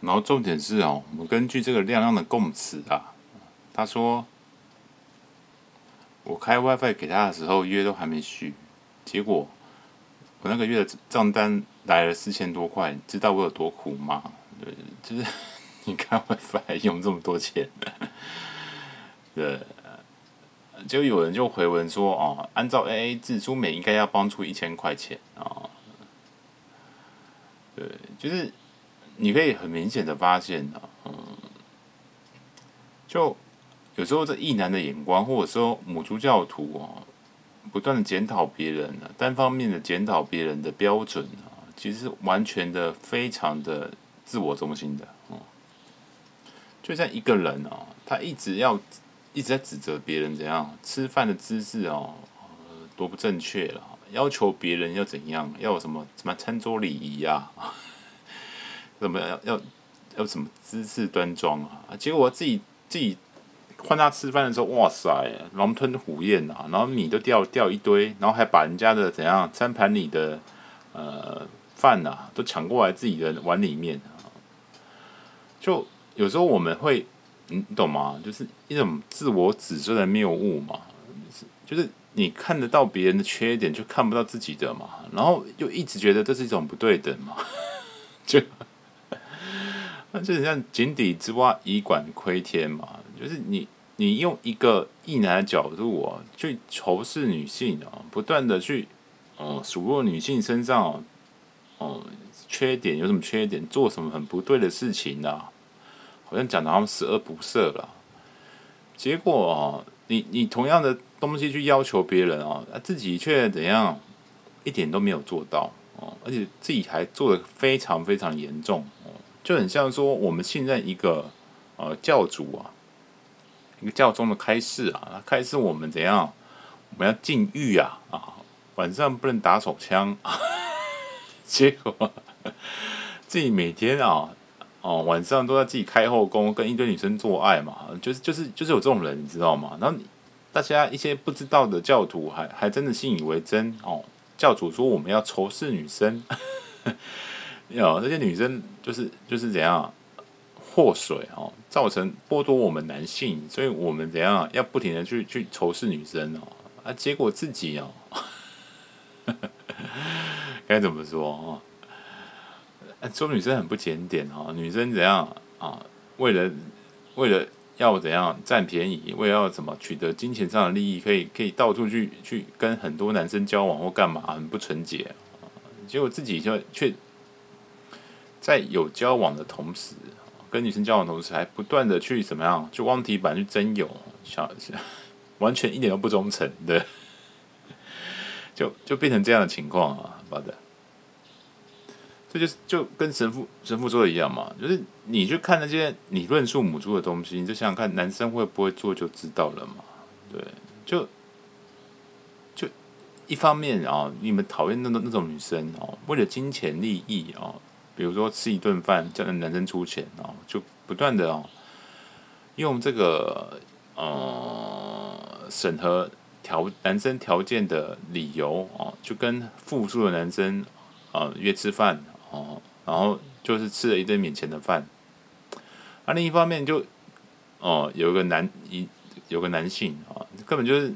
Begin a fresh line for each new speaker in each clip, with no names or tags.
然后重点是哦，我们根据这个亮亮的供词啊，他说我开 WiFi 给他的时候约都还没续，结果我那个月的账单来了四千多块，知道我有多苦吗？对，就是你开 WiFi 用这么多钱，对，就有人就回文说哦，按照 AA 制，朱美应该要帮出一千块钱啊，哦，对，就是。你可以很明显的发现啊，嗯，就有时候这异男的眼光，或者说母猪教徒啊，不断的检讨别人啊，单方面的检讨别人的标准啊，其实完全的非常的自我中心的，嗯，就像一个人啊，他一直要一直在指责别人怎样吃饭的姿势哦，多不正确了，要求别人要怎样，要什么什么餐桌礼仪呀。怎么要要要什么姿势端庄啊？结果我自己自己换他吃饭的时候，哇塞，狼吞虎咽啊！然后米都掉掉一堆，然后还把人家的怎样餐盘里的呃饭呐都抢过来自己的碗里面！就有时候我们会，你懂吗？就是一种自我指责的谬误嘛，就是你看得到别人的缺点，就看不到自己的嘛，然后又一直觉得这是一种不对等嘛，就。那就像井底之蛙，以管窥天嘛。就是你，你用一个异男的角度啊，去仇视女性啊，不断的去，哦，数落女性身上，哦，缺点有什么缺点，做什么很不对的事情啊，好像讲的他们十恶不赦了。结果啊，你你同样的东西去要求别人啊，自己却怎样，一点都没有做到哦，而且自己还做的非常非常严重。就很像说，我们信任一个呃教主啊，一个教宗的开示啊，开示我们怎样，我们要禁欲啊啊，晚上不能打手枪，结果自己每天啊哦晚上都要自己开后宫，跟一堆女生做爱嘛，就是就是就是有这种人，你知道吗？然后大家一些不知道的教徒还还真的信以为真哦，教主说我们要仇视女生。有这些女生就是就是怎样祸水哦，造成剥夺我们男性，所以我们怎样要不停的去去仇视女生哦啊，结果自己哦，该怎么说哦？说女生很不检点哦，女生怎样啊？为了为了要怎样占便宜，为了要怎么取得金钱上的利益，可以可以到处去去跟很多男生交往或干嘛，很不纯洁，结果自己就却。在有交往的同时，跟女生交往的同时，还不断的去怎么样，去忘题板去征友，想 完全一点都不忠诚，对，就就变成这样的情况啊，好的，这就是就跟神父神父说的一样嘛，就是你去看那些你论述母猪的东西，你就想想看，男生会不会做就知道了嘛，对，就就一方面啊，你们讨厌那种那种女生哦，为了金钱利益啊。比如说吃一顿饭叫男生出钱哦，就不断的哦用这个呃审核条男生条件的理由哦，就跟复数的男生啊、呃、约吃饭哦，然后就是吃了一顿免钱的饭。那、啊、另一方面就哦、有一个男一有个男性啊、哦，根本就是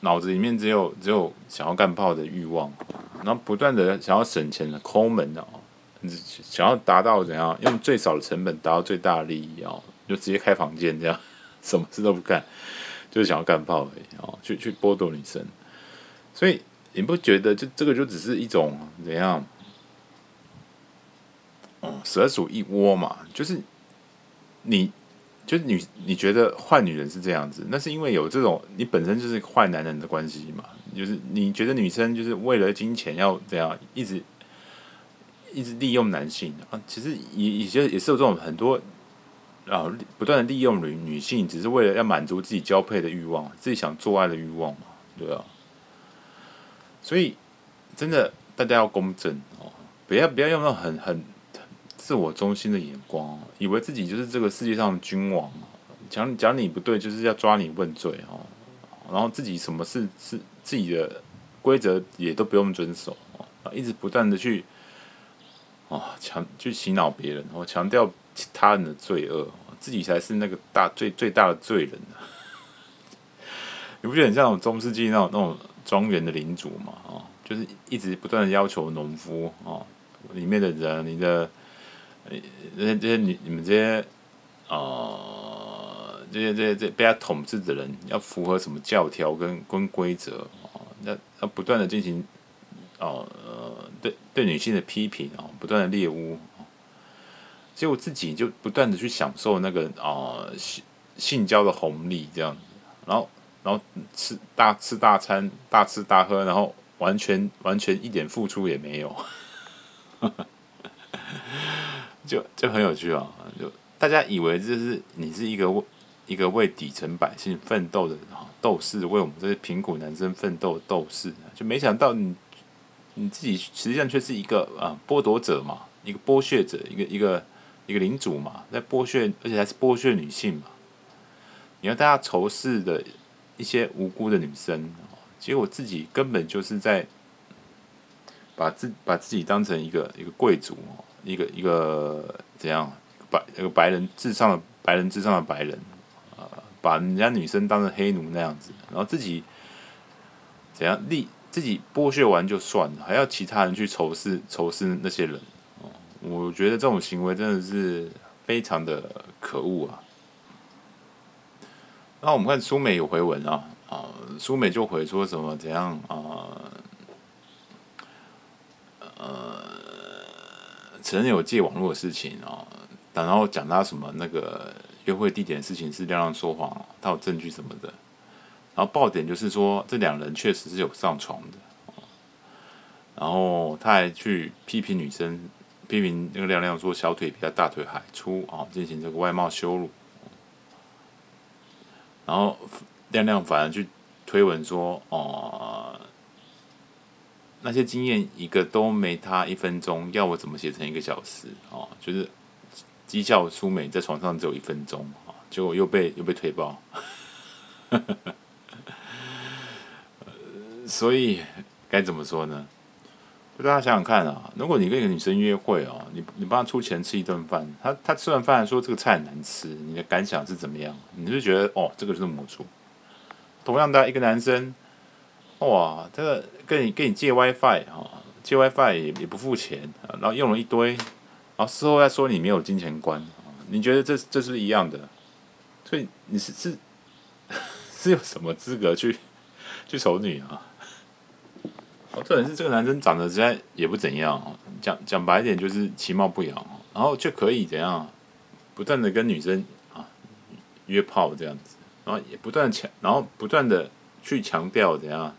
脑子里面只有只有想要干炮的欲望，然后不断的想要省钱的抠门的哦。想要达到怎样用最少的成本达到最大的利益哦，就直接开房间这样，什么事都不干，就是想要干炮而已哦，去去剥夺女生。所以你不觉得这这个就只是一种怎样？哦，蛇鼠一窝嘛，就是你就是你你觉得坏女人是这样子，那是因为有这种你本身就是坏男人的关系嘛，就是你觉得女生就是为了金钱要怎样一直。一直利用男性啊，其实也也就也是有这种很多啊，不断的利用女女性，只是为了要满足自己交配的欲望，自己想做爱的欲望嘛，对啊。所以真的大家要公正哦，不要不要用那种很很自我中心的眼光，以为自己就是这个世界上的君王，讲讲你不对就是要抓你问罪哦，然后自己什么事是自己的规则也都不用遵守啊，一直不断的去。哦，强去洗脑别人，我强调他人的罪恶，自己才是那个大最最大的罪人！你不觉得很像那种中世纪那种那种庄园的领主嘛？哦，就是一直不断的要求农夫哦，里面的人，你的这些这些你你们这些呃这些这些这被他统治的人要符合什么教条跟跟规则哦？要要不断的进行哦呃对对女性的批评哦，不断的猎巫。结果自己就不断的去享受那个啊、性性交的红利这样子，然后然后吃大吃大餐，大吃大喝，然后完全完全一点付出也没有，就就很有趣啊！就大家以为这是你是一个为一个为底层百姓奋斗的斗士，为我们这些贫苦男生奋斗的斗士，就没想到你你自己实际上却是一个啊剥夺者嘛，一个剥削者，一个一个。一个领主嘛，在剥削，而且还是剥削女性嘛。你要大家仇视的一些无辜的女生，结果自己根本就是在把自把自己当成一个一个贵族，一个一个怎样白一个白人至上的白人至上的白人啊，把人家女生当成黑奴那样子，然后自己怎样立自己剥削完就算了，还要其他人去仇视仇视那些人。我觉得这种行为真的是非常的可恶啊！那我们看苏美有回文啊，啊，苏美就回说什么怎样啊，呃，承认有借网络的事情啊，然后讲他什么那个约会地点的事情是亮亮说谎，他有证据什么的，然后爆点就是说这两人确实是有上床的，然后他还去批评女生。批评那个亮亮说小腿比他大腿还粗啊，进行这个外貌羞辱。然后亮亮反而去推文说哦，那些经验一个都没他一分钟，要我怎么写成一个小时哦？就是讥笑苏美在床上只有一分钟啊，结果又被又被推爆。所以该怎么说呢？就大家想想看啊，如果你跟一个女生约会哦，你你帮她出钱吃一顿饭，她她吃完饭说这个菜很难吃，你的感想是怎么样？你就觉得哦，这个就是母猪。同样的一个男生，哇，这个跟你跟你借 WiFi 哈，借 WiFi 也也不付钱，然后用了一堆，然后事后再说你没有金钱观，你觉得这这是不是一样的？所以你是是 是有什么资格去去丑女啊？哦，这人是这个男生长得实在也不怎样，讲讲白一点就是其貌不扬，然后就可以怎样，不断的跟女生啊约炮这样子，然后也不断强，然后不断的去强调怎样，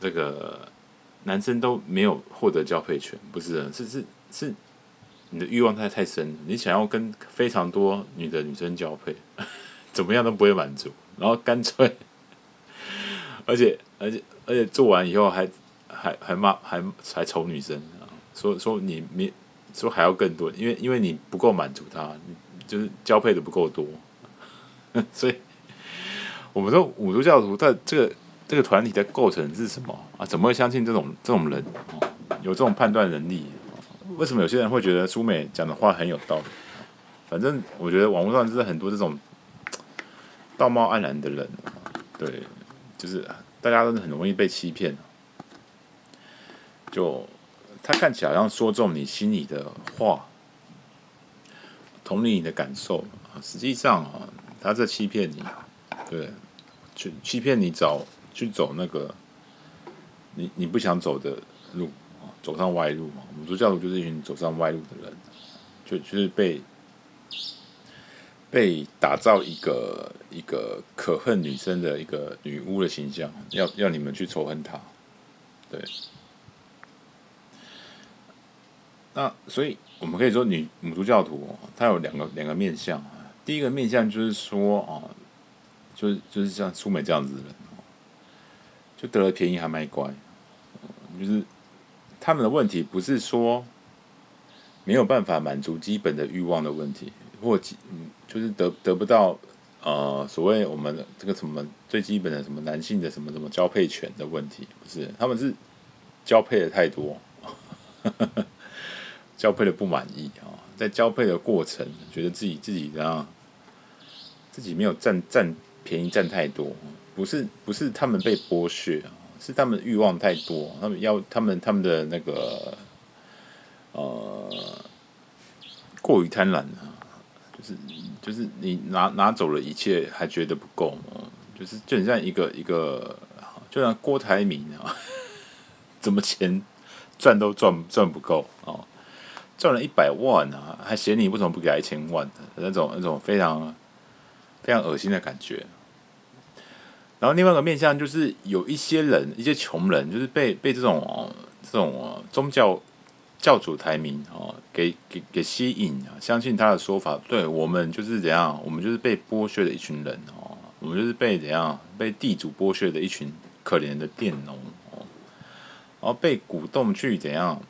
这个男生都没有获得交配权，不是，是是是，你的欲望太太深了，你想要跟非常多女的女生交配，怎么样都不会满足，然后干脆，而且而且。而且做完以后还还还骂还还丑女生，说说你没说还要更多，因为因为你不够满足他，就是交配的不够多，所以我们说五毒教徒在这个这个团体的构成是什么啊？怎么会相信这种这种人有这种判断能力？为什么有些人会觉得苏美讲的话很有道理？反正我觉得网络上就是很多这种道貌岸然的人，对，就是。大家都是很容易被欺骗，就他看起来好像说中你心里的话，同理你的感受啊，实际上啊，他在欺骗你，对，去欺骗你找去走那个你你不想走的路，走上歪路嘛。我们说教徒就是一群走上歪路的人，就就是被。被打造一个一个可恨女生的一个女巫的形象，要要你们去仇恨她，对。那所以我们可以说，女母猪教徒她有两个两个面相啊。第一个面相就是说啊，就是就是像苏美这样子的人，就得了便宜还卖乖，就是他们的问题不是说没有办法满足基本的欲望的问题。或嗯，就是得得不到呃，所谓我们这个什么最基本的什么男性的什么什么交配权的问题，不是他们是交配的太多，交配的不满意啊，在交配的过程，觉得自己自己怎样，自己没有占占便宜占太多，不是不是他们被剥削，是他们欲望太多，他们要他们他们的那个呃过于贪婪啊，就是就是你拿拿走了一切还觉得不够，就是就很像一个一个，就像郭台铭啊，怎么钱赚都赚赚不够啊。赚了一百万啊，还嫌你为什么不给他一千万的那种那种非常非常恶心的感觉。然后另外一个面向就是有一些人，一些穷人，就是被被这种、这种、宗教教主台名哦，给给给吸引啊，相信他的说法，对我们就是怎样，我们就是被剥削的一群人哦，我们就是被怎样被地主剥削的一群可怜的佃农哦，然后被鼓动去怎样。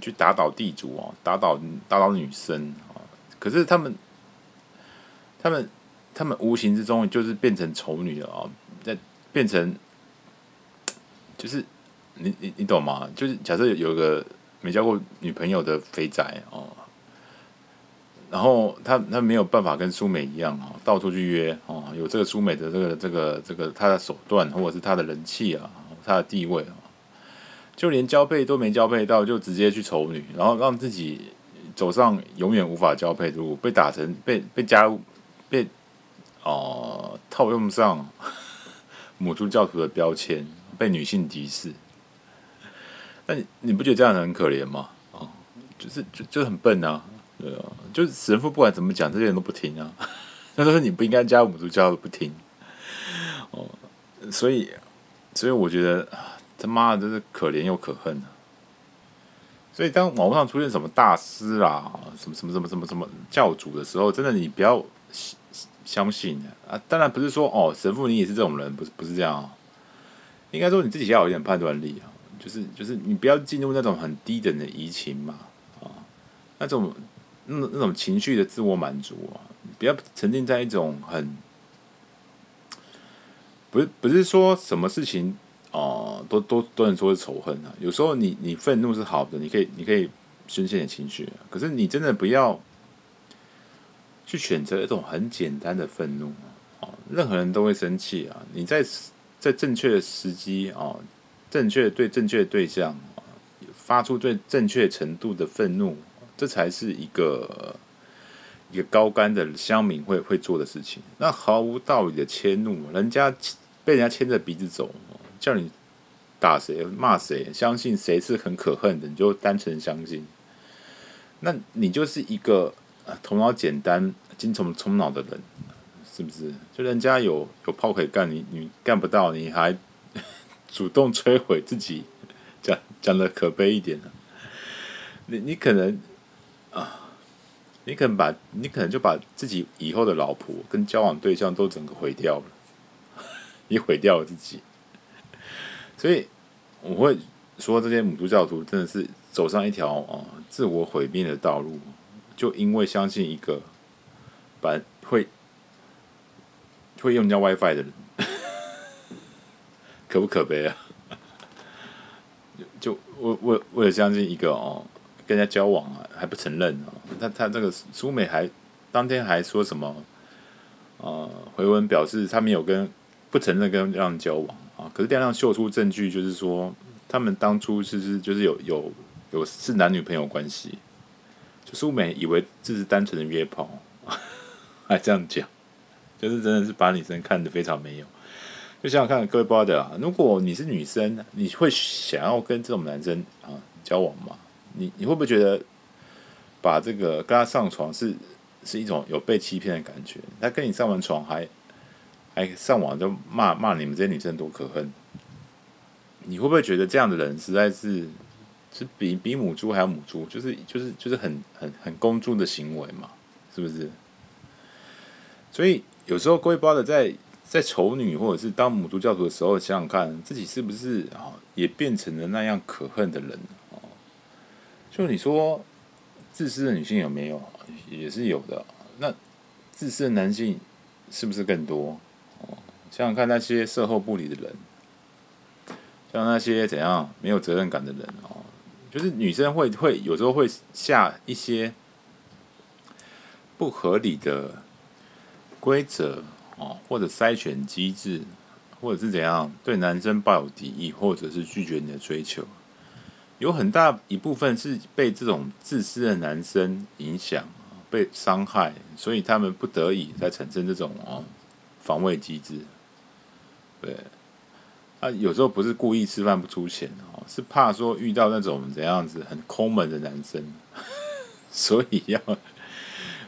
去打倒地主哦，打倒打倒女生啊！可是他们，他们，他们无形之中就是变成丑女了啊！在变成，就是你你你懂吗？就是假设有个没交过女朋友的肥宅哦，然后他他没有办法跟苏美一样啊，到处去约哦，有这个苏美的这个这个这个他的手段，或者是他的人气啊，他的地位啊。就连交配都没交配到，就直接去丑女，然后让自己走上永远无法交配的路，被打成被被加入被哦、套用上 母猪教徒的标签，被女性敌视。那你你不觉得这样很可怜吗？哦，就是就就很笨啊，对啊，就是神父不管怎么讲，这些人都不听啊。他说你不应该加入母猪教，不听。哦，所以所以我觉得。他妈的，真是可怜又可恨啊！所以当网络上出现什么大师啦、什么什么什么什么什么教主的时候，真的你不要相信啊！当然不是说哦，神父你也是这种人，不是不是这样啊。应该说你自己要有一点判断力啊，就是就是你不要进入那种很低等的移情嘛啊，那种那那种情绪的自我满足啊，不要沉浸在一种很不是不是说什么事情。哦、都都都能说是仇恨啊！有时候你你愤怒是好的，你可以你可以宣泄点情绪，可是你真的不要去选择一种很简单的愤怒啊！任何人都会生气啊！你在在正确的时机啊，正确对正确对象，发出最正确程度的愤怒，这才是一个一个高干的乡民会会做的事情。那毫无道理的迁怒，人家被人家牵着鼻子走。叫你打谁骂谁，相信谁是很可恨的，你就单纯相信。那你就是一个头脑简单、精虫充脑的人，是不是？就人家有有炮可以干，你你干不到，你还主动摧毁自己，讲讲的可悲一点呢？你你可能啊，你可能把你可能就把自己以后的老婆跟交往对象都整个毁掉了，你毁掉了自己。所以我会说，这些母猪教徒真的是走上一条啊自我毁灭的道路，就因为相信一个把会会用人家 WiFi 的人，可不可悲啊？就为为为了相信一个哦，跟人家交往啊还不承认哦，他他这个苏美还当天还说什么、呃？回文表示他没有跟不承认跟让交往。啊！可是亮亮秀出证据，就是说他们当初其实就是有有有是男女朋友关系。就苏美以为这是单纯的约炮，还这样讲，就是真的是把女生看得非常没有。就想想看，各位 brother 啊，如果你是女生，你会想要跟这种男生啊交往吗？你你会不会觉得把这个跟他上床是是一种有被欺骗的感觉？他跟你上完床还？还上网就骂骂你们这些女生多可恨，你会不会觉得这样的人实在是是比比母猪还要母猪？就是就是就是很很很公猪的行为嘛，是不是？所以有时候各位 brother 在在丑女或者是当母猪教徒的时候，想想看自己是不是啊也变成了那样可恨的人哦？就你说自私的女性有没有？也是有的。那自私的男性是不是更多？想想看那些售后不理的人，像那些怎样没有责任感的人哦，就是女生会会有时候会下一些不合理的规则哦，或者筛选机制，或者是怎样对男生抱有敌意，或者是拒绝你的追求，有很大一部分是被这种自私的男生影响，被伤害，所以他们不得已才产生这种哦防卫机制。对，啊，有时候不是故意吃饭不出钱哦，是怕说遇到那种怎样子很抠门的男生，所以要，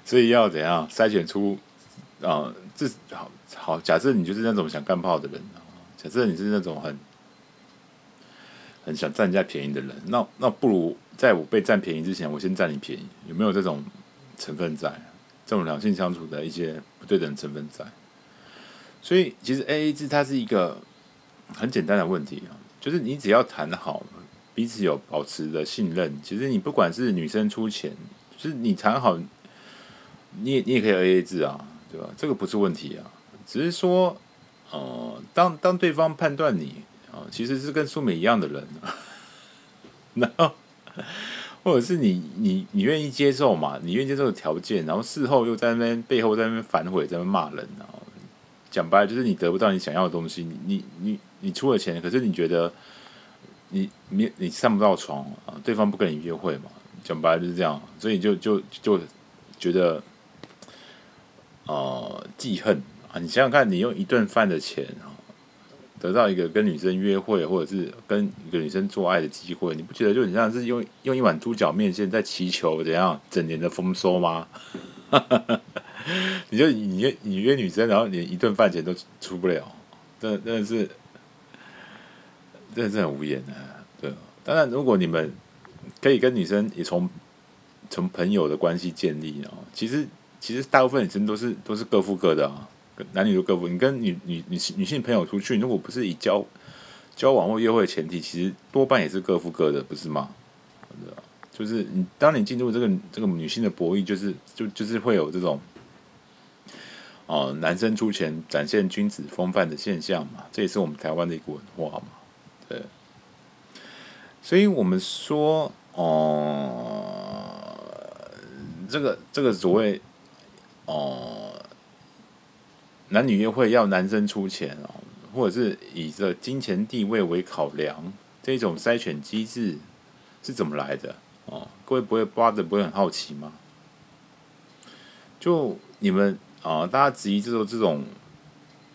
所以要怎样筛选出啊，这好好，假设你就是那种想干炮的人，假设你是那种很很想占人家便宜的人，那那不如在我被占便宜之前，我先占你便宜，有没有这种成分在？这种两性相处的一些不对等成分在？所以，其实 AA 制它是一个很简单的问题啊，就是你只要谈好，彼此有保持的信任，其实你不管是女生出钱，就是你谈好，你也你也可以 AA 制啊，对吧？这个不是问题啊，只是说，呃，当当对方判断你啊，其实是跟苏美一样的人，然后或者是你你你愿意接受嘛？你愿意接受的条件，然后事后又在那边背后在那边反悔，在那边骂人啊。讲白了就是你得不到你想要的东西，你你你你出了钱，可是你觉得你你你上不到床啊，对方不跟你约会嘛？讲白了就是这样，所以就就就觉得呃记恨啊！你想想看，你用一顿饭的钱啊，得到一个跟女生约会或者是跟一个女生做爱的机会，你不觉得就很像是用用一碗猪脚面线在祈求怎样整年的丰收吗？你就你约你约女生，然后连一顿饭钱都出不了，真的真的是，真的是很无言的。对，当然如果你们可以跟女生也从从朋友的关系建立啊，其实其实大部分女生都是都是各付各的啊，男女都各付。你跟女女女女性朋友出去，如果不是以交交往或约会的前提，其实多半也是各付各的，不是吗？就是你当你进入这个这个女性的博弈，就是就就是会有这种。哦，男生出钱展现君子风范的现象嘛，这也是我们台湾的一个文化嘛，对。所以我们说，哦，这个这个所谓，哦，男女约会要男生出钱哦，或者是以这金钱地位为考量，这种筛选机制是怎么来的？哦，各位不会挖的不会很好奇吗？就你们。啊，大家质疑这种这种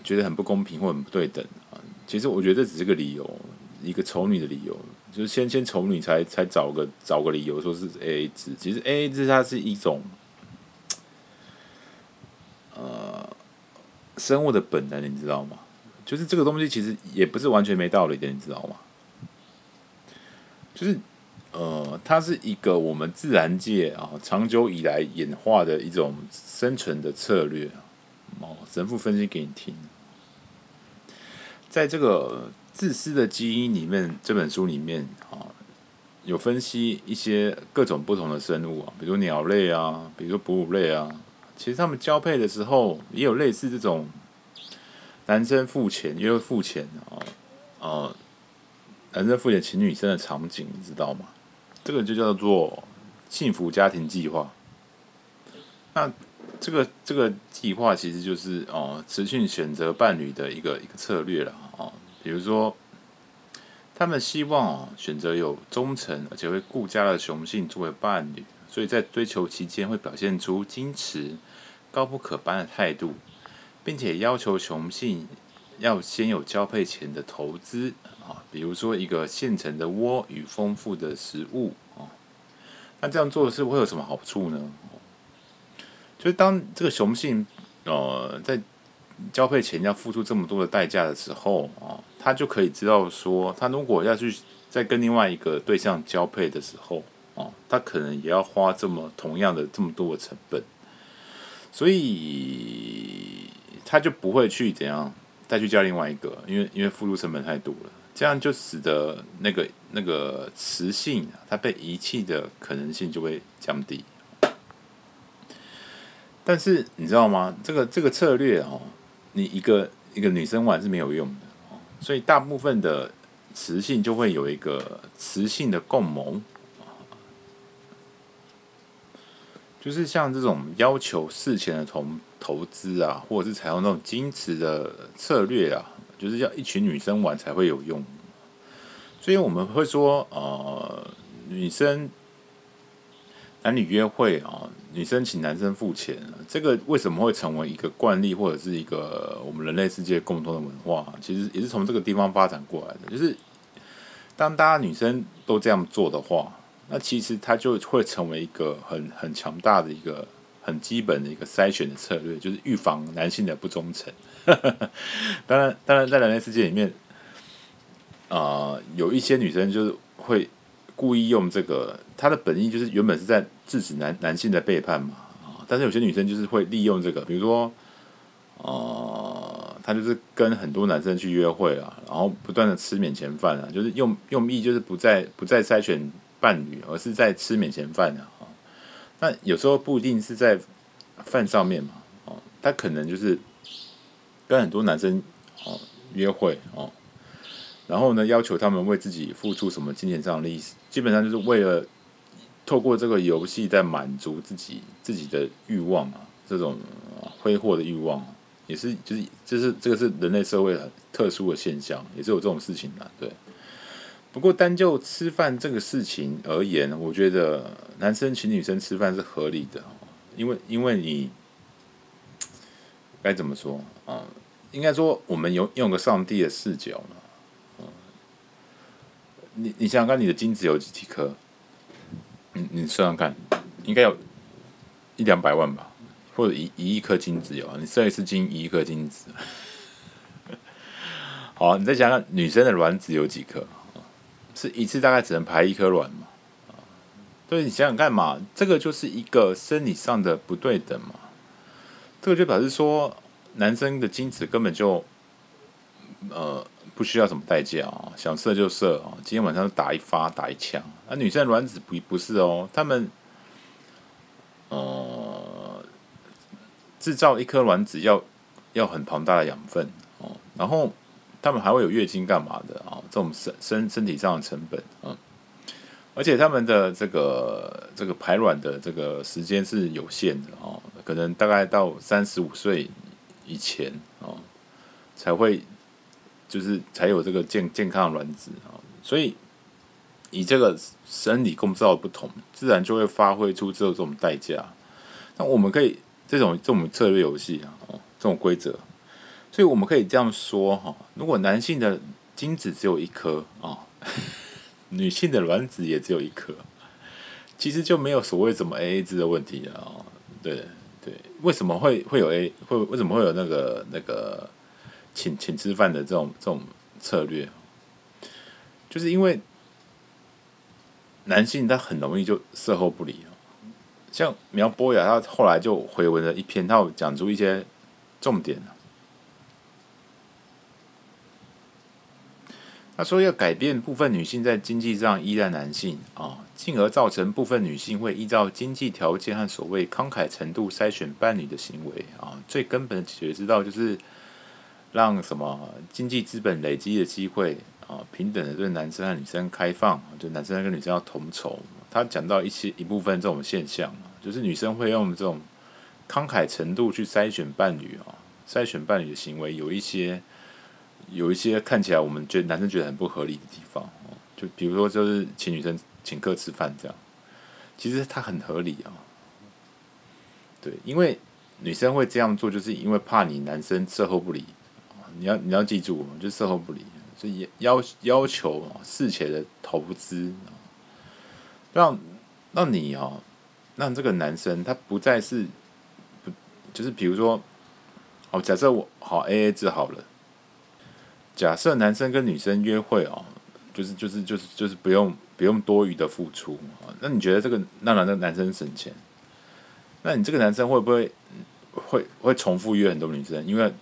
觉得很不公平或很不对等啊，其实我觉得这只是个理由，一个丑女的理由，就是先先丑女才才找个找个理由说是 AA 制，其实 AA 制它是一种呃生物的本能，你知道吗？就是这个东西其实也不是完全没道理的，你知道吗？就是。呃，它是一个我们自然界啊长久以来演化的一种生存的策略。哦，神父分析给你听，在这个自私的基因里面，这本书里面啊，有分析一些各种不同的生物啊，比如鸟类啊，比如哺乳类啊，其实他们交配的时候也有类似这种男生付钱，也有付钱啊，呃，男生付钱请女生的场景，你知道吗？这个就叫做幸福家庭计划。那这个这个计划其实就是哦，雌性选择伴侣的一个一个策略了哦。比如说，他们希望选择有忠诚而且会顾家的雄性作为伴侣，所以在追求期间会表现出矜持、高不可攀的态度，并且要求雄性要先有交配前的投资。啊，比如说一个现成的窝与丰富的食物啊，那这样做是会有什么好处呢？就是当这个雄性呃在交配前要付出这么多的代价的时候啊，他就可以知道说，他如果要去再跟另外一个对象交配的时候啊，他可能也要花这么同样的这么多的成本，所以他就不会去怎样再去交另外一个，因为因为付出成本太多了。这样就使得那个那个雌性它被遗弃的可能性就会降低。但是你知道吗？这个这个策略哦，你一个一个女生玩是没有用的哦，所以大部分的雌性就会有一个雌性的共谋。就是像这种要求事前的投投资啊，或者是采用那种矜持的策略啊，就是要一群女生玩才会有用。所以我们会说，呃，女生男女约会啊，女生请男生付钱，这个为什么会成为一个惯例，或者是一个我们人类世界共同的文化？其实也是从这个地方发展过来的。就是当大家女生都这样做的话。那其实它就会成为一个很很强大的一个很基本的一个筛选的策略，就是预防男性的不忠诚。当然，当然在人类世界里面，啊、有一些女生就是会故意用这个，她的本意就是原本是在制止男男性的背叛嘛，啊，但是有些女生就是会利用这个，比如说，呃，她就是跟很多男生去约会啊，然后不断的吃免钱饭啊，就是用用意就是不再不再筛选。伴侣，而是在吃免钱饭的啊。那有时候不一定是在饭上面嘛，哦，他可能就是跟很多男生哦约会哦，然后呢要求他们为自己付出什么金钱上的利益，基本上就是为了透过这个游戏在满足自己自己的欲望啊，这种挥霍的欲望，也是就是就是这个是人类社会很特殊的现象，也是有这种事情的，对。不过，单就吃饭这个事情而言，我觉得男生请女生吃饭是合理的，因为因为你该怎么说啊？应该说，我们用用个上帝的视角嘛，你你想想看，你的精子有几几颗？你你算算看，应该有一两百万吧，或者一一亿颗精子有啊？你算一次精，一亿颗精子。好，你再想想女生的卵子有几颗？是一次大概只能排一颗卵嘛？啊，对，你想想看嘛，这个就是一个生理上的不对等嘛。这个就表示说，男生的精子根本就呃不需要什么代价啊，想射就射啊，今天晚上打一发打一枪。而女生的卵子不不是哦，他们呃制造一颗卵子要要很庞大的养分哦，然后。他们还会有月经干嘛的啊？这种身身身体上的成本，嗯，而且他们的这个这个排卵的这个时间是有限的哦，可能大概到三十五岁以前哦，才会就是才有这个健健康的卵子啊，所以以这个生理构造不同，自然就会发挥出这种这种代价。那我们可以这种这种策略游戏啊，哦，这种规则。所以我们可以这样说哈，如果男性的精子只有一颗啊，女性的卵子也只有一颗，其实就没有所谓什么 AA 制的问题啊。对对，为什么会会有 A 会为什么会有那个那个请请吃饭的这种这种策略？就是因为男性他很容易就事后不理，像苗博雅他后来就回文了一篇，他有讲出一些重点。他说要改变部分女性在经济上依赖男性啊，进而造成部分女性会依照经济条件和所谓慷慨程度筛选伴侣的行为啊。最根本的解决之道就是让什么经济资本累积的机会啊，平等的对男生和女生开放，就男生跟女生要同酬。他讲到一些一部分这种现象，就是女生会用这种慷慨程度去筛选伴侣啊，筛选伴侣的行为有一些。有一些看起来我们觉得男生觉得很不合理的地方，就比如说就是请女生请客吃饭这样，其实他很合理啊。对，因为女生会这样做，就是因为怕你男生事后不理。你要你要记住，就事后不理，所以要要求事前的投资，让让你啊，让这个男生他不再是不就是比如说，哦，假设我好 AA 制好了。假设男生跟女生约会哦，就是就是就是就是不用不用多余的付出啊，那你觉得这个让让那个男生省钱？那你这个男生会不会会会重复约很多女生？因为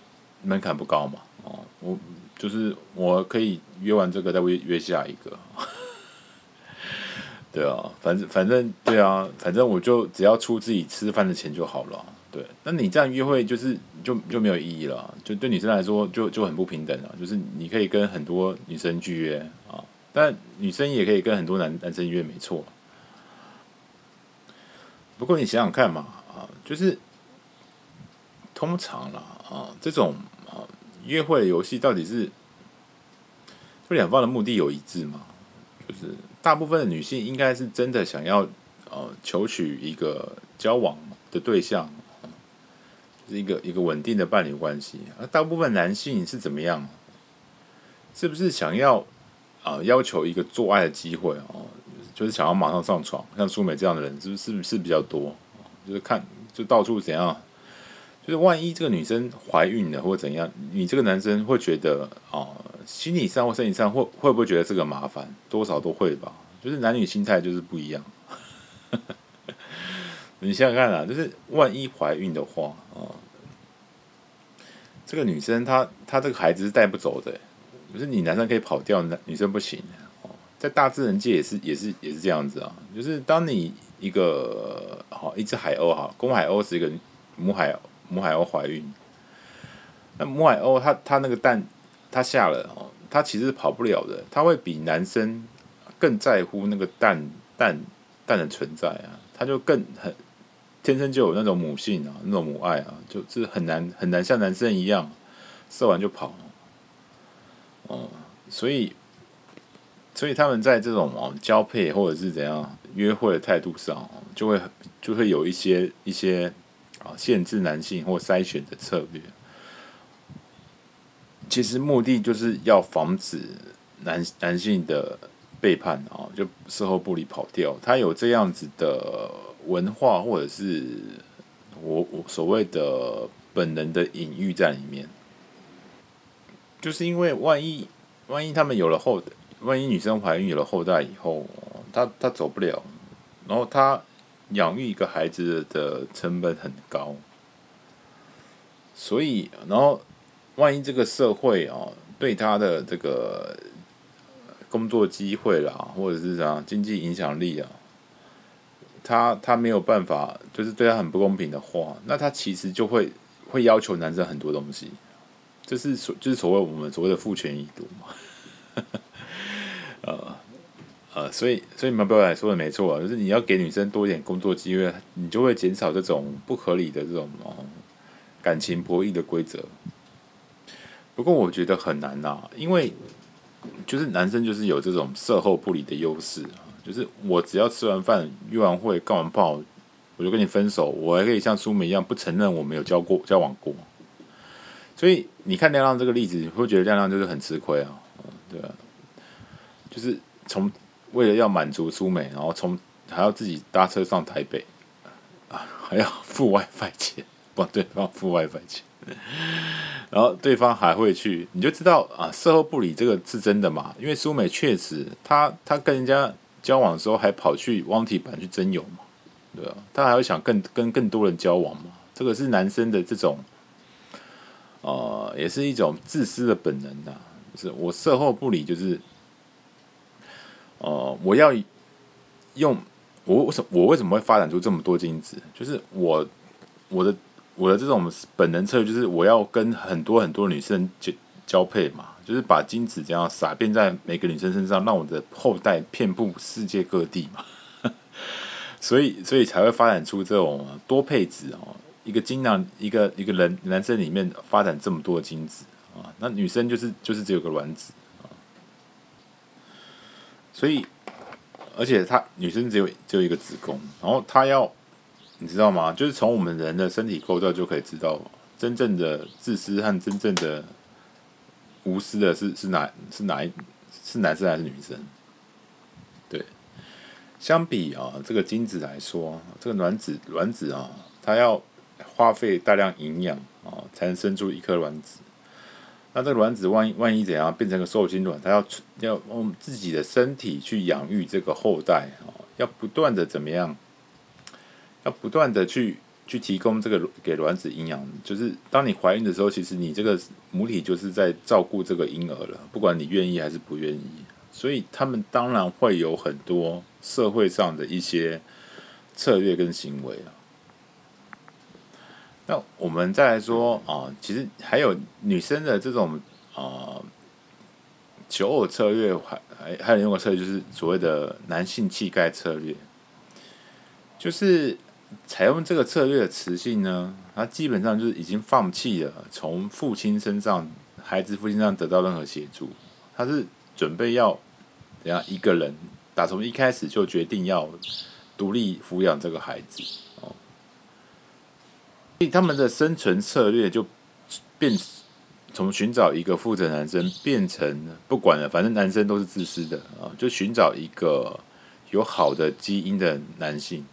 门槛不高嘛，哦，我就是我可以约完这个再约约下一个，对啊，反正反正对啊，反正我就只要出自己吃饭的钱就好了。对，那你这样约会就是就就没有意义了，就对女生来说就就很不平等了。就是你可以跟很多女生去约啊，但女生也可以跟很多男男生约，没错。不过你想想看嘛，啊，就是通常啦，啊，这种啊约会游戏到底是，就两方的目的有一致吗？就是大部分的女性应该是真的想要呃求取一个交往的对象，一个一个稳定的伴侣关系。而大部分男性是怎么样？是不是想要啊、要求一个做爱的机会哦？就是想要马上上床，像苏美这样的人，是不是是比较多？就是看就到处怎样，就是万一这个女生怀孕了或者怎样，你这个男生会觉得啊、心理上或生理上会会不会觉得这个麻烦？多少都会吧。就是男女心态就是不一样。你想想看啊，就是万一怀孕的话啊、这个女生她她这个孩子是带不走的。就是你男生可以跑掉，男女生不行哦。在大自然界也是也是也是这样子啊。就是当你一个好一只海鸥哈，公海鸥是一个母海母海鸥怀孕，那母海鸥它它那个蛋它下了哦，它其实是跑不了的，它会比男生更在乎那个蛋蛋蛋的存在啊，它就更很天生就有那种母性啊，那种母爱啊，就是很难很难像男生一样射完就跑。哦，所以，所以他们在这种哦交配或者是怎样约会的态度上，就会就会有一些一些啊限制男性或筛选的策略。其实目的就是要防止男男性的背叛啊，就事后不理跑掉。他有这样子的文化，或者是我我所谓的本能的隐喻在里面。就是因为万一万一他们有了后代，万一女生怀孕有了后代以后，她她走不了，然后她养育一个孩子的成本很高，所以然后万一这个社会啊对她的这个工作机会啦，或者是啥经济影响力啊，他他没有办法，就是对他很不公平的话，那他其实就会会要求男生很多东西。这是所就是所谓我们所谓的父权遗毒嘛，呃呃，所以所以马标来说的没错啊，就是你要给女生多一点工作机会，你就会减少这种不合理的这种哦感情博弈的规则。不过我觉得很难呐、因为就是男生就是有这种色后不理的优势，就是我只要吃完饭约完会干完炮，我就跟你分手，我还可以像苏美一样不承认我没有交过交往过。所以你看亮亮这个例子，你会觉得亮亮就是很吃亏啊，对啊，就是从为了要满足苏美，然后从还要自己搭车上台北，啊，还要付 WiFi 钱，帮对方付 WiFi 钱，然后对方还会去，你就知道啊，事后不理这个是真的嘛？因为苏美确实，他他跟人家交往的时候还跑去汪体版去征友嘛，对啊，他还会想更跟更多人交往嘛，这个是男生的这种。呃，也是一种自私的本能呐、啊。就是我事后不理，就是，呃，我要用我为什我为什么会发展出这么多精子？就是我我的我的这种本能策略，就是我要跟很多很多女生交交配嘛，就是把精子这样撒遍在每个女生身上，让我的后代遍布世界各地嘛。所以所以才会发展出这种多配子哦。一个精囊，一个一个人男生里面发展这么多精子啊，那女生就是就是只有个卵子啊，所以而且她女生只有只有一个子宫，然后她要你知道吗？就是从我们人的身体构造就可以知道，真正的自私和真正的无私的是是哪是哪一是男生还是女生？对，相比啊这个精子来说，这个卵子卵子啊，它要。花费大量营养啊，才能生出一颗卵子。那这个卵子万一万一怎样变成个受精卵，它要要用自己的身体去养育这个后代啊，要不断的怎么样？要不断的去去提供这个给卵子营养。就是当你怀孕的时候，其实你这个母体就是在照顾这个婴儿了，不管你愿意还是不愿意。所以他们当然会有很多社会上的一些策略跟行为啊。那我们再来说啊，其实还有女生的这种啊求偶策略，还还还有一个策略，就是所谓的男性气概策略，就是采用这个策略的雌性呢，他基本上就是已经放弃了从父亲身上、孩子父亲上得到任何协助，他是准备要怎样一个人，打从一开始就决定要独立抚养这个孩子哦，所以他们的生存策略就变从寻找一个负责男生变成不管了，反正男生都是自私的啊，就寻找一个有好的基因的男性。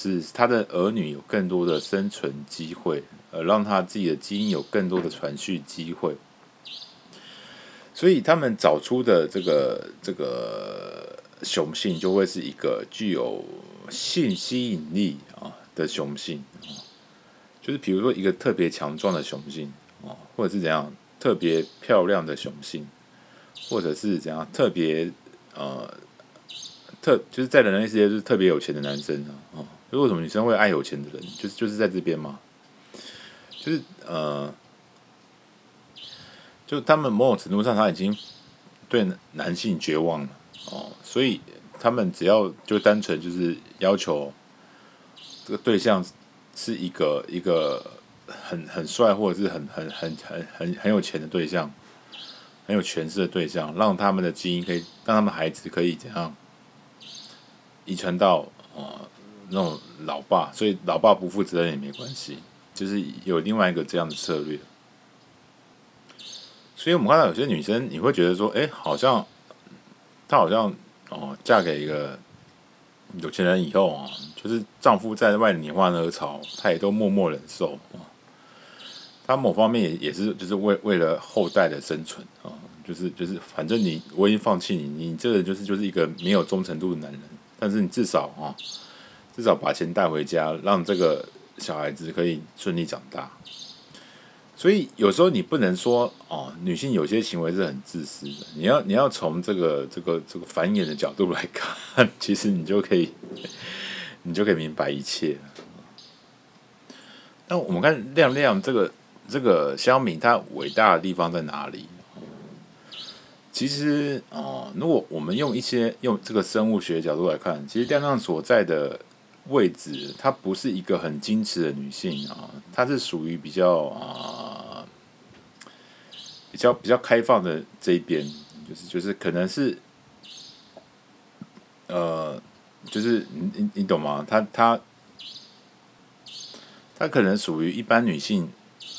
啊。使他的儿女有更多的生存机会，而让他自己的基因有更多的传续机会。所以他们找出的这个这个雄性，就会是一个具有性吸引力啊的雄性，就是比如说一个特别强壮的雄性啊，或者是怎样特别漂亮的雄性，或者是怎样特别呃特就是在人类世界就是特别有钱的男生啊。果什么女生会爱有钱的人，就是就是在这边嘛，就是呃，就他们某种程度上他已经对男性绝望了哦，所以他们只要就单纯就是要求这个对象是一个一个很很帅或者是很很很很很很有钱的对象，很有权势的对象，让他们的基因可以让他们孩子可以怎样遗传到哦。那种老爸，所以老爸不负责任也没关系，就是有另外一个这样的策略。所以我们看到有些女生，你会觉得说，哎，好像她好像哦，嫁给一个有钱人以后啊，就是丈夫在外拈花惹草，她也都默默忍受。她某方面也也是，就是为为了后代的生存啊，就是就是，反正你我已经放弃你，你这个就是就是一个没有忠诚度的男人，但是你至少啊。至少把钱带回家，让这个小孩子可以顺利长大。所以有时候你不能说哦，女性有些行为是很自私的。你要你要从这个这个这个繁衍的角度来看，其实你就可以你就可以明白一切。那我们看亮亮这个这个乡民，他伟大的地方在哪里？其实哦，如果我们用一些用这个生物学角度来看，其实亮亮所在的。位置，她不是一个很矜持的女性啊，她是属于比较啊，比较比较开放的这一边，就是就是可能是，呃，就是你你你懂吗？她她她可能属于一般女性，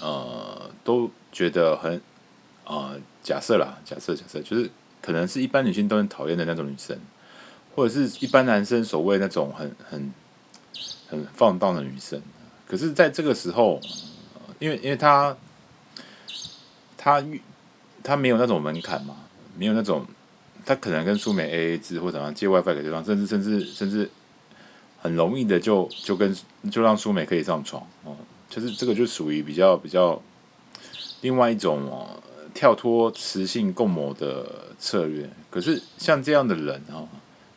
呃，都觉得很啊、呃，假设啦，假设假设，就是可能是一般女性都很讨厌的那种女生，或者是一般男生所谓那种很很。很放荡的女生，可是在这个时候，因为因为她，她她没有那种门槛嘛，没有那种，她可能跟苏美 A A 制或者怎样借 WiFi 给对方，甚至甚至甚至很容易的就就跟就让苏美可以上床哦，就是这个就属于比较比较另外一种哦，跳脱雌性共谋的策略。可是像这样的人啊。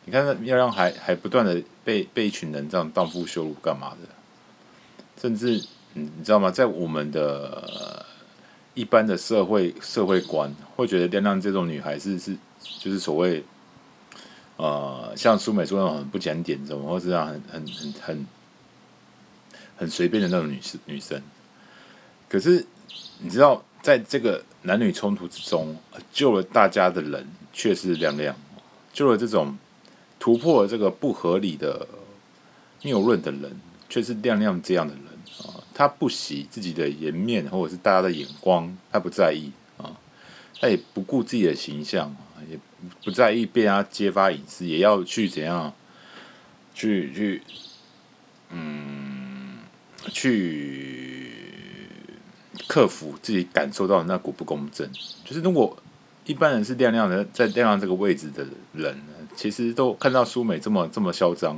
你看，要让还还不断的被被一群人这样荡妇羞辱干嘛的？甚至，嗯，你知道吗？在我们的一般的社会社会观，会觉得亮亮这种女孩子是就是所谓，呃，像苏美说那种很不检点，这种或是这样很很很很很随便的那种女士女生。可是，你知道，在这个男女冲突之中，救了大家的人却是亮亮，救了这种。突破这个不合理的谬论的人，却是亮亮这样的人啊！他不惜自己的颜面或者是大家的眼光，他不在意啊！他也不顾自己的形象，也不在意被他揭发隐私，也要去怎样去去嗯去克服自己感受到的那股不公正。就是如果一般人是亮亮的，在亮亮这个位置的人。其实都看到苏美这么这么嚣张，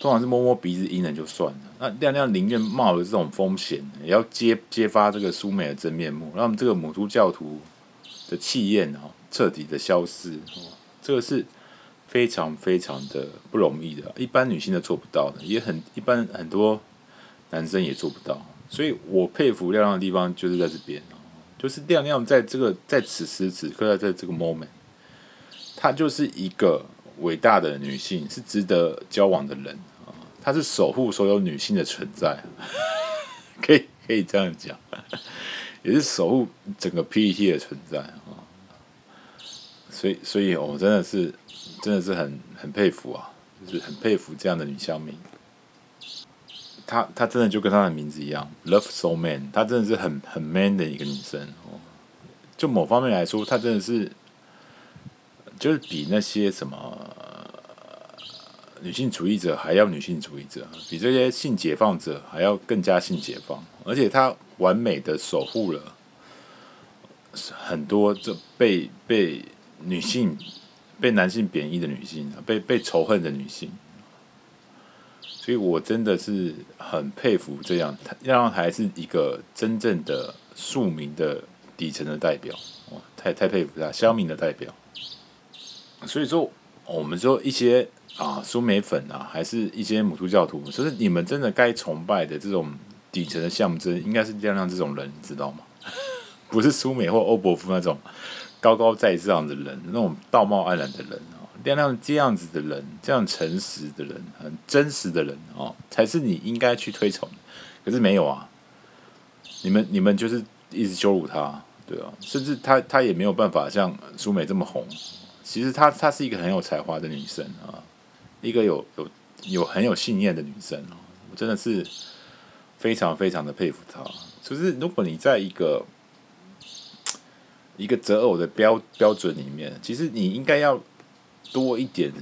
通常是摸摸鼻子阴人就算了。那亮亮宁愿冒着这种风险，也要揭揭发这个苏美的真面目，让这个母猪教徒的气焰啊彻底的消失。这个是非常非常的不容易的，一般女性都做不到的，也很一般很多男生也做不到。所以我佩服亮亮的地方就是在这边，就是亮亮在这个在此时此刻在这个 moment。她就是一个伟大的女性，是值得交往的人啊！它是守护所有女性的存在，可以可以这样讲，也是守护整个 PTT 的存在啊。所以，所以我真的是真的是很很佩服啊，就是很佩服这样的女乡民。她她真的就跟她的名字一样，Love So Man，她真的是很很 man 的一个女生哦。就某方面来说，她真的是就是比那些什么女性主义者还要女性主义者，比这些性解放者还要更加性解放，而且她完美的守护了很多这被被。女性被男性贬义的女性，被被仇恨的女性，所以我真的是很佩服这样，让还是一个真正的庶民的底层的代表，哇，太太佩服他，乡民的代表。所以说，我们说一些啊，苏美粉啊，还是一些母猪教徒，就是你们真的该崇拜的这种底层的象征，应该是亮亮这种人，你知道吗？不是苏美或欧伯夫那种。高高在上的人，那种道貌岸然的人啊，亮亮这样子的人，这样诚实的人，很真实的人哦，才是你应该去推崇。可是没有啊，你们你们就是一直羞辱他，对啊，甚至他他也没有办法像苏美这么红。其实她她是一个很有才华的女生啊，一个有有有很有信念的女生哦，我真的是非常非常的佩服她。就是如果你在一个一个择偶的标标准里面，其实你应该要多一点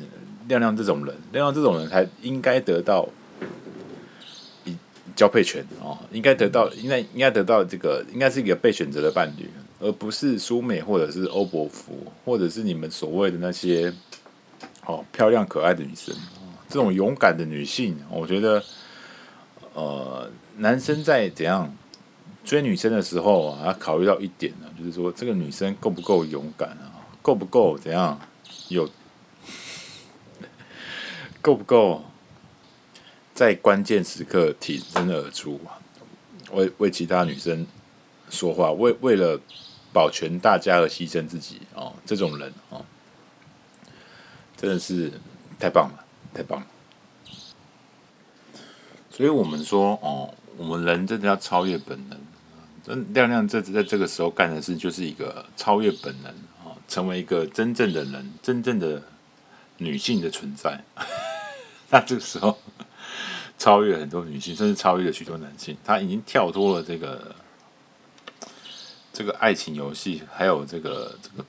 亮亮这种人，亮亮这种人才应该得到以交配权哦，应该得到，应该应该得到这个，应该是一个被选择的伴侣，而不是苏美或者是欧伯福，或者是你们所谓的那些哦漂亮可爱的女生，这种勇敢的女性，我觉得呃，男生在怎样？追女生的时候啊，要考虑到一点呢，就是说这个女生够不够勇敢啊，够不够怎样有，够不够在关键时刻挺身而出，为为其他女生说话，为为了保全大家而牺牲自己哦，这种人哦，真的是太棒了，太棒了。所以我们说哦，我们人真的要超越本能。亮亮这在这个时候干的事，就是一个超越本能啊，成为一个真正的人，真正的女性的存在。那这个时候超越很多女性，甚至超越了许多男性。他已经跳脱了这个这个爱情游戏，还有这个这个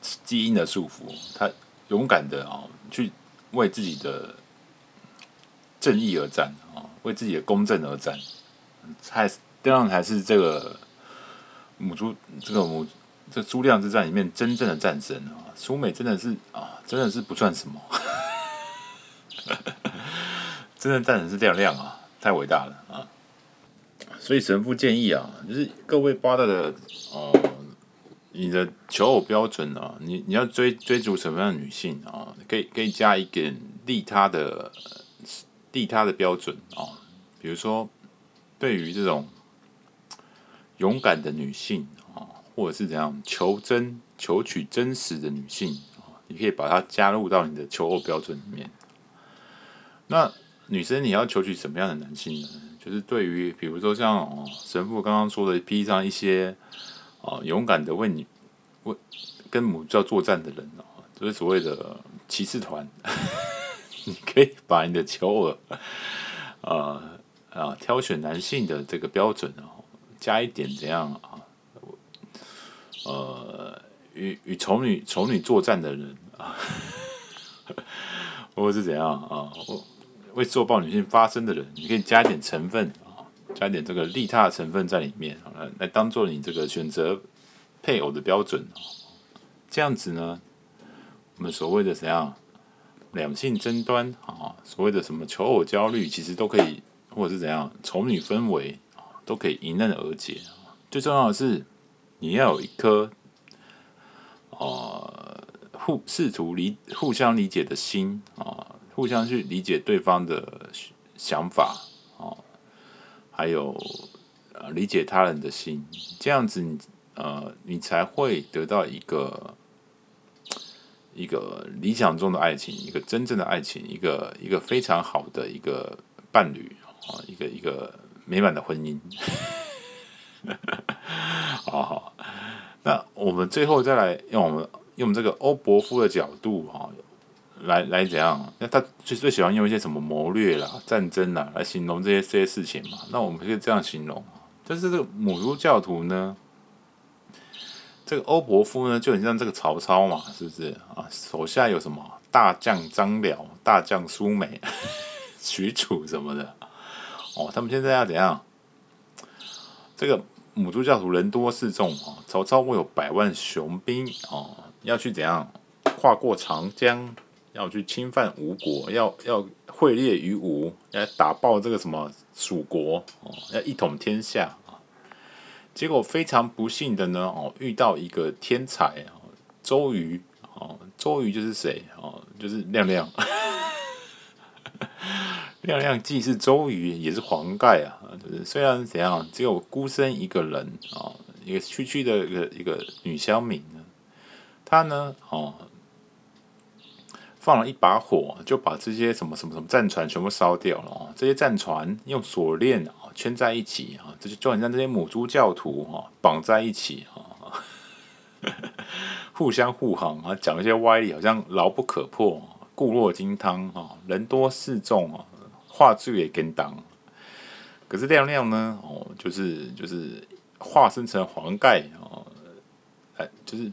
基因的束缚。他勇敢的啊，去为自己的正义而战啊，为自己的公正而战，还是。这样才是这个母猪，这个母这猪亮之战里面真正的战神啊！苏美真的是啊，真的是不算什么，真的战神是亮亮啊，太伟大了啊！所以神父建议啊，就是各位八大的呃，你的求偶标准啊，你你要追追逐什么样的女性啊？可以可以加一点利他的利他的标准啊，比如说对于这种。勇敢的女性啊，或者是怎样求真、求取真实的女性啊，你可以把它加入到你的求偶标准里面。那女生你要求取什么样的男性呢？就是对于比如说像哦神父刚刚说的，披上一些啊勇敢的为你为跟母教作战的人啊，就是所谓的骑士团，你可以把你的求偶啊啊挑选男性的这个标准啊。加一点怎样啊？呃，与与丑女丑女作战的人啊，或者是怎样啊？为受暴女性发声的人，你可以加一点成分啊，加一点这个利他的成分在里面，来来当做你这个选择配偶的标准。这样子呢，我们所谓的怎样两性争端啊，所谓的什么求偶焦虑，其实都可以，或者是怎样丑女氛围。都可以迎刃而解。最重要的是，你要有一颗，呃，互试图理互相理解的心啊、互相去理解对方的想法啊、还有呃理解他人的心，这样子你呃你才会得到一个一个理想中的爱情，一个真正的爱情，一个一个非常好的一个伴侣啊，一个一个美满的婚姻。好 好，那我们最后再来用我们用这个欧伯夫的角度哈，来来怎样？那他最最喜欢用一些什么谋略啦、战争啦来形容这些这些事情嘛？那我们可以这样形容，但是这个母猪教徒呢，这个欧伯夫呢，就很像这个曹操嘛，是不是啊？手下有什么大将张辽、大将苏美、许褚什么的哦，他们现在要怎样？这个。母猪教徒人多势众啊！曹操会有百万雄兵哦，要去怎样跨过长江，要去侵犯吴国，要要会猎于吴，要打爆这个什么蜀国哦，要一统天下啊！结果非常不幸的呢哦，遇到一个天才周瑜哦，周瑜就是谁哦？就是亮亮。亮亮既是周瑜，也是黄盖啊！就是虽然怎样，只有孤身一个人啊，一个区区的一个一个女乡民呢，他呢哦，放了一把火，就把这些什么什么什么战船全部烧掉了哦。这些战船用锁链啊圈在一起啊，这就就很像这些母猪教徒哈绑在一起啊，互相护航啊，讲一些歪理，好像牢不可破，固若金汤啊，人多势众啊。话剧也跟当，可是亮亮呢？哦，就是就是化身成黄盖哦，哎，就是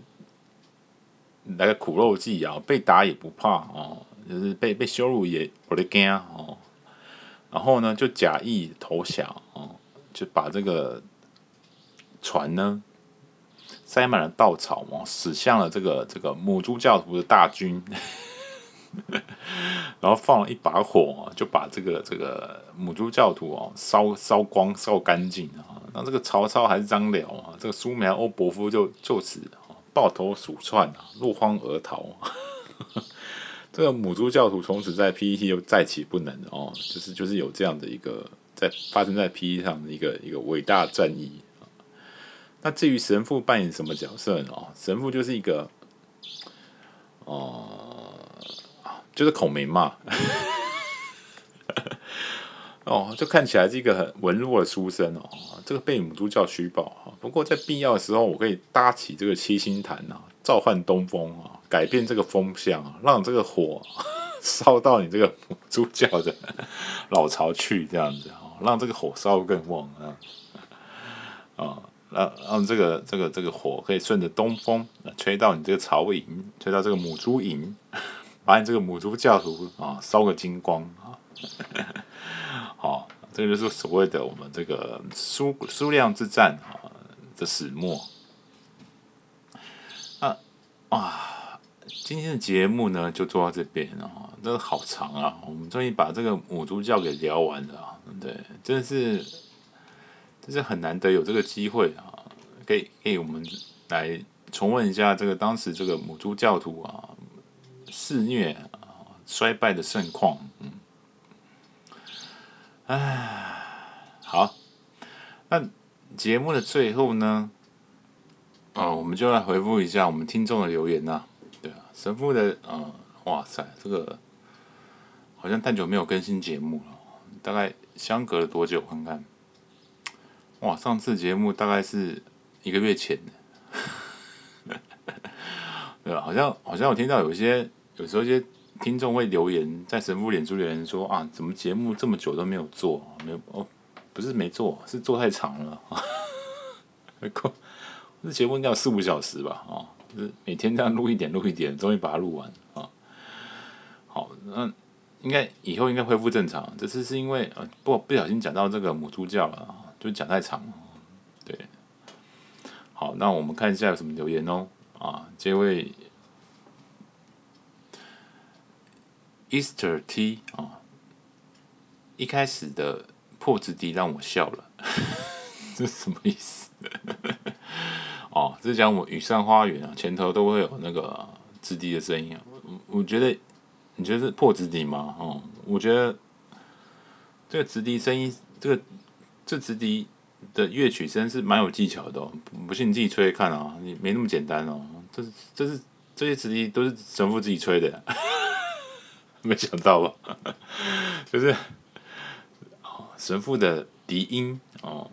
来个苦肉计啊，被打也不怕哦，就是被被羞辱也不得惊哦。然后呢，就假意投降哦，就把这个船呢塞满了稻草哦，驶向了这个这个母猪教徒的大军。然后放了一把火，就把这个这个母猪教徒哦烧烧光烧干净啊！那这个曹操还是张辽啊，这个苏苗欧伯夫就就此抱头鼠窜啊，落荒而逃。这个母猪教徒从此在 PTT 又再起不能哦，就是就是有这样的一个在发生在 PTT 上的一个一个伟大战役。那至于神父扮演什么角色呢？神父就是一个哦。就是孔明嘛，哦，就看起来是一个很文弱的书生哦。这个被母猪教虚报，不过在必要的时候，我可以搭起这个七星坛啊，召唤东风啊，改变这个风向啊，让这个火 烧到你这个母猪教的 老巢去，这样子啊，让这个火烧更旺啊，啊，让让这个这个这个火可以顺着东风吹到你这个巢营，吹到这个母猪营。把你这个母猪教徒啊烧个精光啊！好，这个就是所谓的我们这个苏苏量之战啊的始末。啊啊，今天的节目呢就做到这边啊，这个好长啊！我们终于把这个母猪教给聊完了，对，真的是，真是很难得有这个机会啊，可以给我们来重温一下这个当时这个母猪教徒啊。肆虐啊，衰败的盛况，嗯，唉，好，那节目的最后呢，哦，我们就来回复一下我们听众的留言呐，对啊，神父的，呃，哇塞，这个好像太久没有更新节目了，大概相隔了多久？看看，哇，上次节目大概是一个月前的，对吧？好像好像我听到有一些。有时候一些听众会留言在神父脸书留言说啊，怎么节目这么久都没有做？没有哦，不是没做，是做太长了。够，这节目应该有四五小时吧？啊，就是每天这样录一点录一点，终于把它录完啊。好，那应该以后应该恢复正常。这次是因为呃不不小心讲到这个母猪叫了，就讲太长了。对，好，那我们看一下有什么留言哦。啊，这位。Easter T 啊，一开始的破直笛让我笑了，这是什么意思？哦，这是讲我雨伞花园啊，前头都会有那个直笛的声音啊。我觉得，你觉得是破直笛吗？哦，我觉得这个直笛声音，这个这直笛的乐曲声是蛮有技巧的哦。不信你自己吹看啊，你没那么简单哦。这是这是这些直笛都是神父自己吹的。没想到吧？就是神父的笛音哦，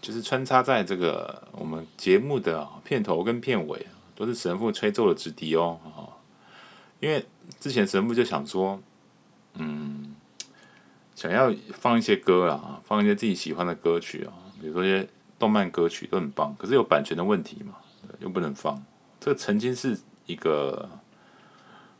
就是穿插在这个我们节目的片头跟片尾，都是神父吹奏的直笛哦。因为之前神父就想说，嗯，想要放一些歌啊，放一些自己喜欢的歌曲啊，比如说一些动漫歌曲都很棒，可是有版权的问题嘛，又不能放。这曾经是一个，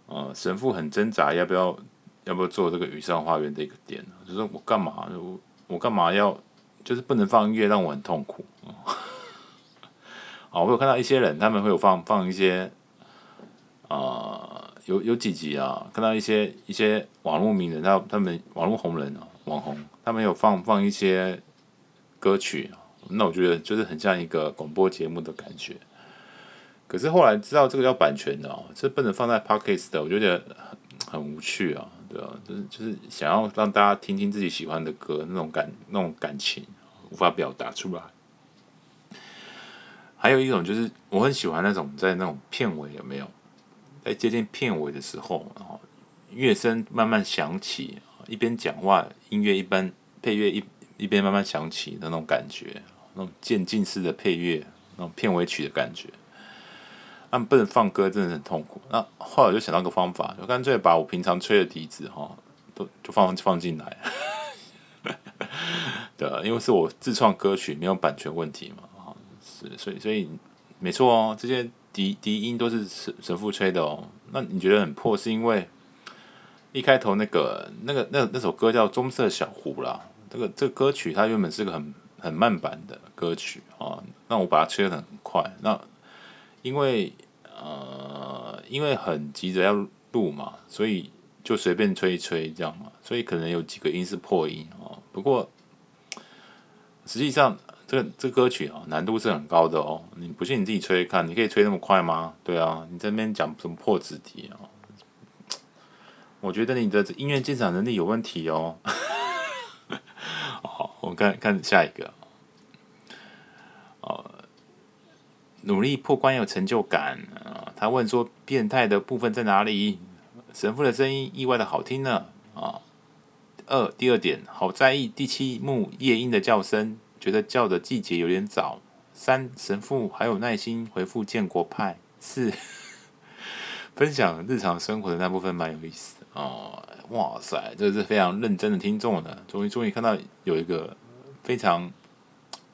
呃，神父很挣扎要不要要不要做这个雨上花园的一个点，就是我干嘛我我干嘛要就是不能放音乐让我很痛苦啊。我有看到一些人他们会有放放一些，啊、有有几集啊，看到一些一些网络名人，他他们网络红人啊，网红，他们有放放一些歌曲，那我觉得就是很像一个广播节目的感觉。可是后来知道这个叫版权的哦，这不能放在 Podcast 的，我觉得很很无趣啊，对啊，就是就是想要让大家听听自己喜欢的歌，那种感那种感情无法表达出来。还有一种就是我很喜欢那种在那种片尾有没有，在接近片尾的时候，然后乐声慢慢响起，一边讲话，音乐一般配乐一一边慢慢响起的那种感觉，那种渐进式的配乐，那种片尾曲的感觉。他们不能放歌，真的很痛苦。那后来我就想到个方法，就干脆把我平常吹的笛子哈，都就放放进来。对，因为是我自创歌曲，没有版权问题嘛。啊，是，所以所以没错哦，这些笛笛音都是神神父吹的哦。那你觉得很破，是因为一开头那个那个那那首歌叫《棕色小湖》啦。这个这个歌曲它原本是个很很慢板的歌曲啊，那我把它吹得很快，那因为。呃，因为很急着要录嘛，所以就随便吹一吹这样嘛，所以可能有几个音是破音哦。不过实际上，这个这歌曲啊，难度是很高的哦。你不信你自己吹看，你可以吹那么快吗？对啊，你这边讲什么破子笛啊？我觉得你的音乐鉴赏能力有问题哦。好，我们看看下一个。努力破关有成就感啊！他问说：“变态的部分在哪里？”神父的声音意外的好听呢啊！二第二点，好在意第七幕夜莺的叫声，觉得叫的季节有点早。三神父还有耐心回复建国派。四 分享日常生活的那部分蛮有意思哦。哇塞，这是非常认真的听众呢，终于终于看到有一个非常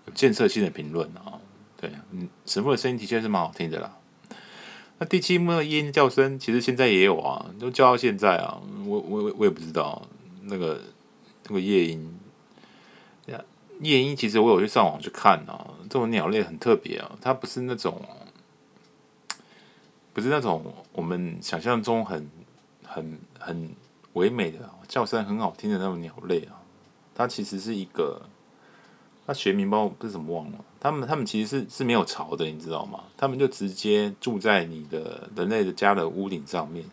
有建设性的评论啊！对，嗯，神父的声音的确是蛮好听的啦。那第七幕的夜莺叫声，其实现在也有啊，都叫到现在啊。我我我也不知道那个那个夜莺，夜莺其实我有去上网去看啊，这种鸟类很特别啊，它不是那种不是那种我们想象中很很很唯美的叫声很好听的那种鸟类啊，它其实是一个。它学名包不是怎么忘了？他们他们其实是是没有巢的，你知道吗？他们就直接住在你的人类的家的屋顶上面。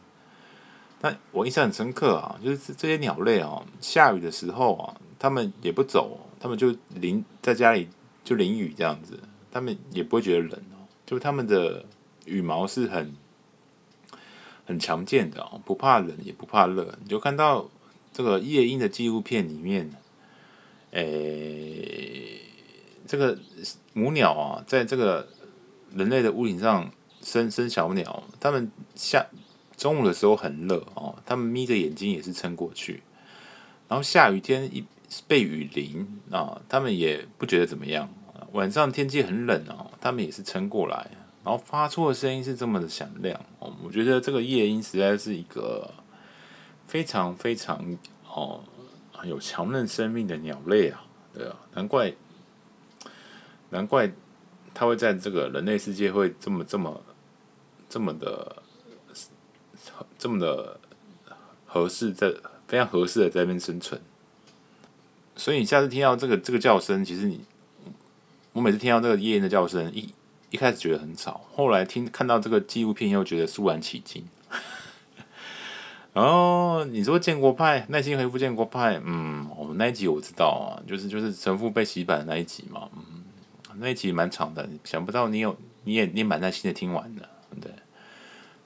但我印象很深刻啊，就是这些鸟类啊，下雨的时候啊，他们也不走，他们就淋在家里就淋雨这样子，他们也不会觉得冷哦。就他们的羽毛是很很强健的哦，不怕冷也不怕热。你就看到这个夜莺的纪录片里面。诶、这个母鸟啊，在这个人类的屋顶上生生小鸟，它们下中午的时候很热哦，它们眯着眼睛也是撑过去，然后下雨天一被雨淋啊，它们也不觉得怎么样。晚上天气很冷哦，它们也是撑过来，然后发出的声音是这么的响亮哦。我觉得这个夜莺实在是一个非常非常哦。有强韧生命的鸟类啊，对啊，难怪，难怪他会在这个人类世界会这么这么这么的这么的合适，在非常合适的在那边生存。所以你下次听到这个这个叫声，其实你我每次听到这个夜莺的叫声，一一开始觉得很吵，后来听看到这个纪录片又觉得肃然起敬。哦，你说建国派耐心回复建国派，嗯，我们那一集我知道啊，就是就是神父被洗版的那一集嘛，嗯，那一集蛮长的，想不到你有你也你也蛮耐心的听完的，对，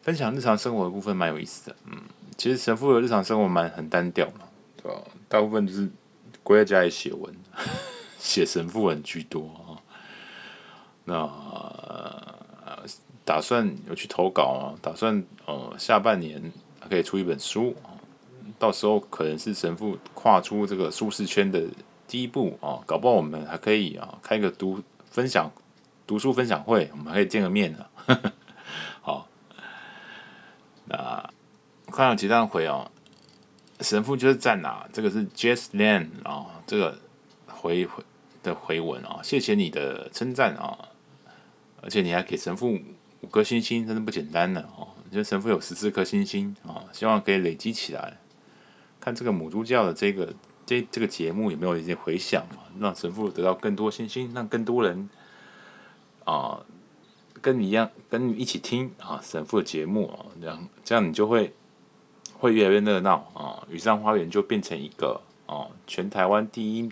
分享日常生活的部分蛮有意思的，嗯，其实神父的日常生活蛮很单调嘛，对吧？大部分就是归在家里写文，写神父文居多啊。那、打算有去投稿啊，打算呃下半年可以出一本书，到时候可能是神父跨出这个舒适圈的第一步啊，搞不好我们还可以啊开个读分享读书分享会，我们还可以见个面呢。好，那看到几段回哦。神父就是在哪？这个是 Jess Land 啊，这个回回的回文啊，谢谢你的称赞啊，而且你还给神父五颗星星，真的不简单呢哦。你觉得神父有十四颗星星啊，希望可以累积起来，看这个母猪教的这个这这个节目有没有一些回响嘛，让神父得到更多信心，让更多人啊跟你一样跟你一起听啊神父的节目啊，这样这样你就会。会越来越热闹啊！雨山花园就变成一个啊，全台湾第一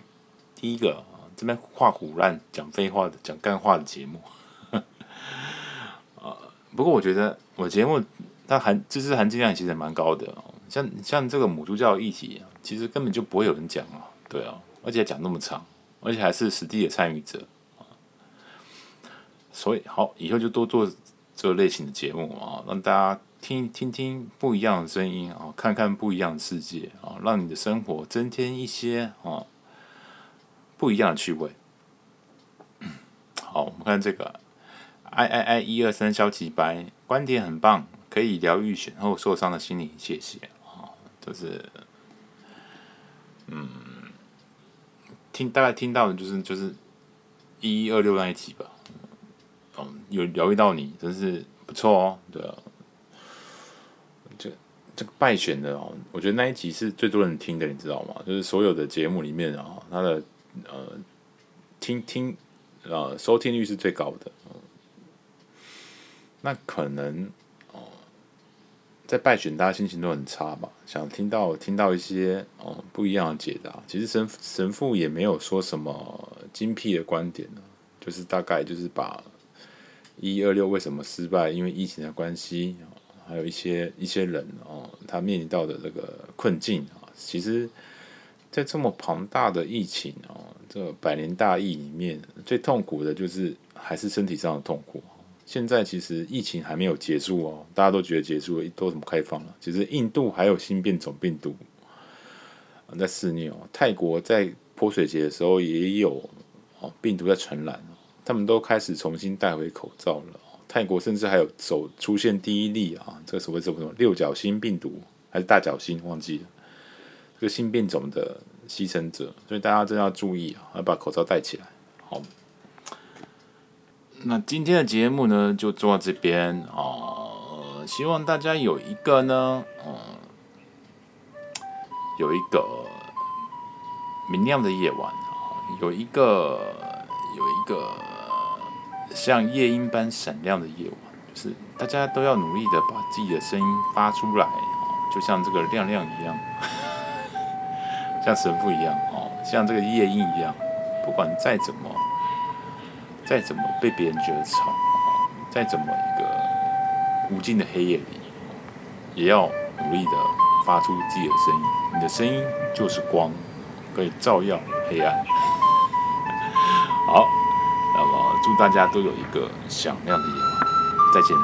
第一个啊，这边画虎烂讲废话的讲干话的节目 啊。不过我觉得我节目它含知识含金量其实蛮高的。像像这个母猪教议题，其实根本就不会有人讲啊，对啊，而且讲那么长，而且还是实地的参与者。所以好，以后就多做这类型的节目啊，让大家。听听听不一样的声音啊，看看不一样的世界啊，让你的生活增添一些啊不一样的趣味。好，我们看这个，i i i 一二三消极白，观点很棒，可以疗愈选后受伤的心灵，谢谢啊，就是嗯，听大概听到的就是就是一一二六那一集吧，嗯，有疗愈到你，真是不错哦，对啊。这这个败选的哦，我觉得那一集是最多人听的，你知道吗？就是所有的节目里面啊，它的呃听听呃收听率是最高的。那可能，在败选，大家心情都很差吧？想听到听到一些哦不一样的解答。其实神神父也没有说什么精辟的观点呢，就是大概就是把一二六为什么失败，因为疫情的关系。还有一些一些人哦，他面临到的这个困境啊，其实，在这么庞大的疫情哦，这百年大疫里面，最痛苦的就是还是身体上的痛苦。现在其实疫情还没有结束哦，大家都觉得结束了，都怎么开放了？其实印度还有新变种病毒在肆虐哦，泰国在泼水节的时候也有哦病毒在传染，他们都开始重新戴回口罩了。泰国甚至还有首出现第一例啊，这个所谓什么什么六角星病毒还是大角星忘记了，这个新变种的牺牲者，所以大家真的要注意啊，要把口罩戴起来。好，那今天的节目呢就做到这边啊，希望大家有一个呢，嗯，有一个明亮的夜晚啊，有一个有一个。像夜莺般闪亮的夜晚，就是大家都要努力的把自己的声音发出来，就像这个亮亮一样，像神父一样哦，像这个夜莺一样，不管再怎么，再怎么被别人觉得吵，再怎么一个无尽的黑夜里，也要努力的发出自己的声音。你的声音就是光，可以照耀黑暗。好。那么祝大家都有一个响亮的夜晚，再见。